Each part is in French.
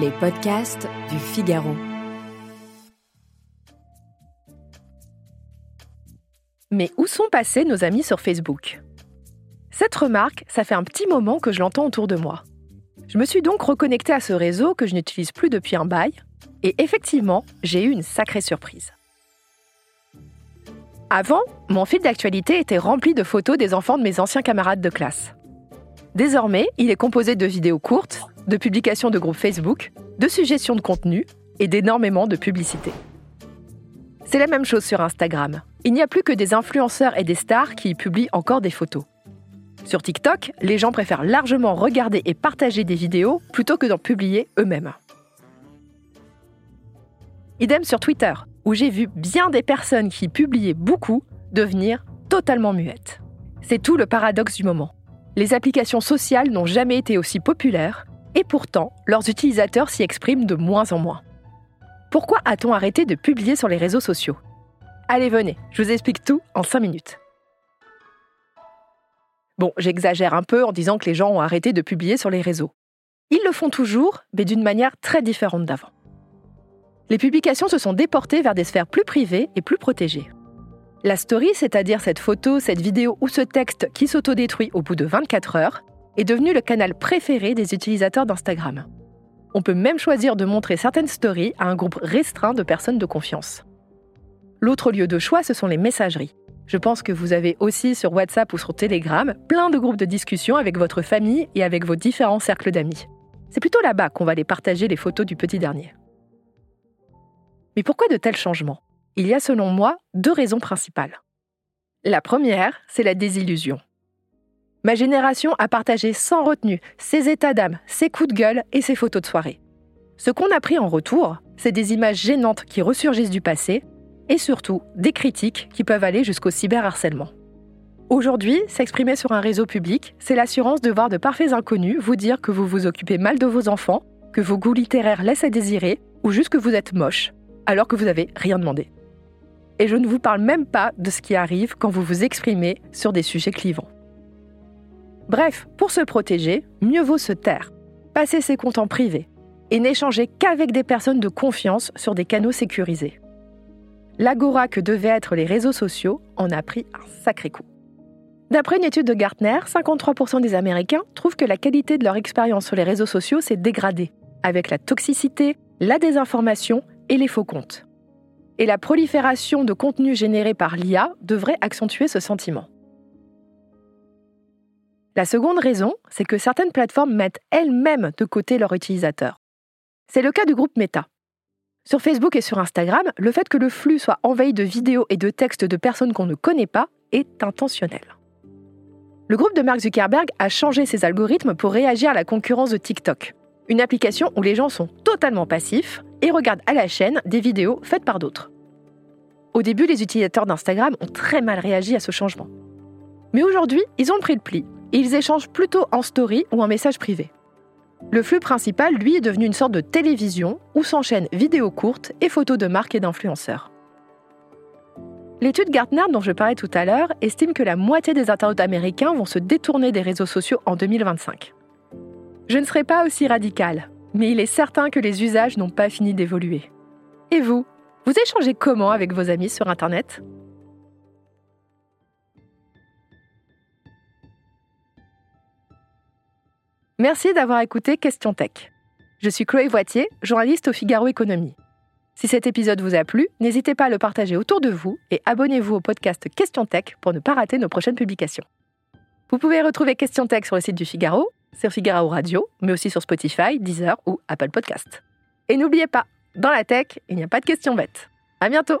Les podcasts du Figaro. Mais où sont passés nos amis sur Facebook? Cette remarque, ça fait un petit moment que je l'entends autour de moi. Je me suis donc reconnectée à ce réseau que je n'utilise plus depuis un bail, et effectivement, j'ai eu une sacrée surprise. Avant, mon fil d'actualité était rempli de photos des enfants de mes anciens camarades de classe. Désormais, il est composé de vidéos courtes, de publications de groupes Facebook, de suggestions de contenu et d'énormément de publicités. C'est la même chose sur Instagram. Il n'y a plus que des influenceurs et des stars qui y publient encore des photos. Sur TikTok, les gens préfèrent largement regarder et partager des vidéos plutôt que d'en publier eux-mêmes. Idem sur Twitter, où j'ai vu bien des personnes qui publiaient beaucoup devenir totalement muettes. C'est tout le paradoxe du moment. Les applications sociales n'ont jamais été aussi populaires et pourtant, leurs utilisateurs s'y expriment de moins en moins. Pourquoi a-t-on arrêté de publier sur les réseaux sociaux? Allez, venez, je vous explique tout en 5 minutes. Bon, j'exagère un peu en disant que les gens ont arrêté de publier sur les réseaux. Ils le font toujours, mais d'une manière très différente d'avant. Les publications se sont déportées vers des sphères plus privées et plus protégées. La story, c'est-à-dire cette photo, cette vidéo ou ce texte qui s'autodétruit au bout de 24 heures, est devenu le canal préféré des utilisateurs d'Instagram. On peut même choisir de montrer certaines stories à un groupe restreint de personnes de confiance. L'autre lieu de choix, ce sont les messageries. Je pense que vous avez aussi sur WhatsApp ou sur Telegram plein de groupes de discussion avec votre famille et avec vos différents cercles d'amis. C'est plutôt là-bas qu'on va les partager les photos du petit dernier. Mais pourquoi de tels changements? Il y a selon moi deux raisons principales. La première, c'est la désillusion. Ma génération a partagé sans retenue ses états d'âme, ses coups de gueule et ses photos de soirée. Ce qu'on a pris en retour, c'est des images gênantes qui ressurgissent du passé et surtout des critiques qui peuvent aller jusqu'au cyberharcèlement. Aujourd'hui, s'exprimer sur un réseau public, c'est l'assurance de voir de parfaits inconnus vous dire que vous vous occupez mal de vos enfants, que vos goûts littéraires laissent à désirer ou juste que vous êtes moche, alors que vous n'avez rien demandé. Et je ne vous parle même pas de ce qui arrive quand vous vous exprimez sur des sujets clivants. Bref, pour se protéger, mieux vaut se taire, passer ses comptes en privé et n'échanger qu'avec des personnes de confiance sur des canaux sécurisés. L'agora que devaient être les réseaux sociaux en a pris un sacré coup. D'après une étude de Gartner, 53% des Américains trouvent que la qualité de leur expérience sur les réseaux sociaux s'est dégradée, avec la toxicité, la désinformation et les faux comptes. Et la prolifération de contenus générés par l'IA devrait accentuer ce sentiment. La seconde raison, c'est que certaines plateformes mettent elles-mêmes de côté leurs utilisateurs. C'est le cas du groupe Meta. Sur Facebook et sur Instagram, le fait que le flux soit envahi de vidéos et de textes de personnes qu'on ne connaît pas est intentionnel. Le groupe de Mark Zuckerberg a changé ses algorithmes pour réagir à la concurrence de TikTok, une application où les gens sont totalement passifs et regardent à la chaîne des vidéos faites par d'autres. Au début, les utilisateurs d'Instagram ont très mal réagi à ce changement. Mais aujourd'hui, ils ont pris le pli ils échangent plutôt en story ou en message privé. Le flux principal, lui, est devenu une sorte de télévision où s'enchaînent vidéos courtes et photos de marques et d'influenceurs. L'étude Gartner dont je parlais tout à l'heure estime que la moitié des internautes américains vont se détourner des réseaux sociaux en 2025. Je ne serai pas aussi radical, mais il est certain que les usages n'ont pas fini d'évoluer. Et vous Vous échangez comment avec vos amis sur Internet? Merci d'avoir écouté Question Tech. Je suis Chloé Voitier, journaliste au Figaro Économie. Si cet épisode vous a plu, n'hésitez pas à le partager autour de vous et abonnez-vous au podcast Question Tech pour ne pas rater nos prochaines publications. Vous pouvez retrouver Question Tech sur le site du Figaro, sur Figaro Radio, mais aussi sur Spotify, Deezer ou Apple Podcast. Et n'oubliez pas, dans la tech, il n'y a pas de questions bêtes. À bientôt!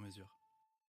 sur mesure.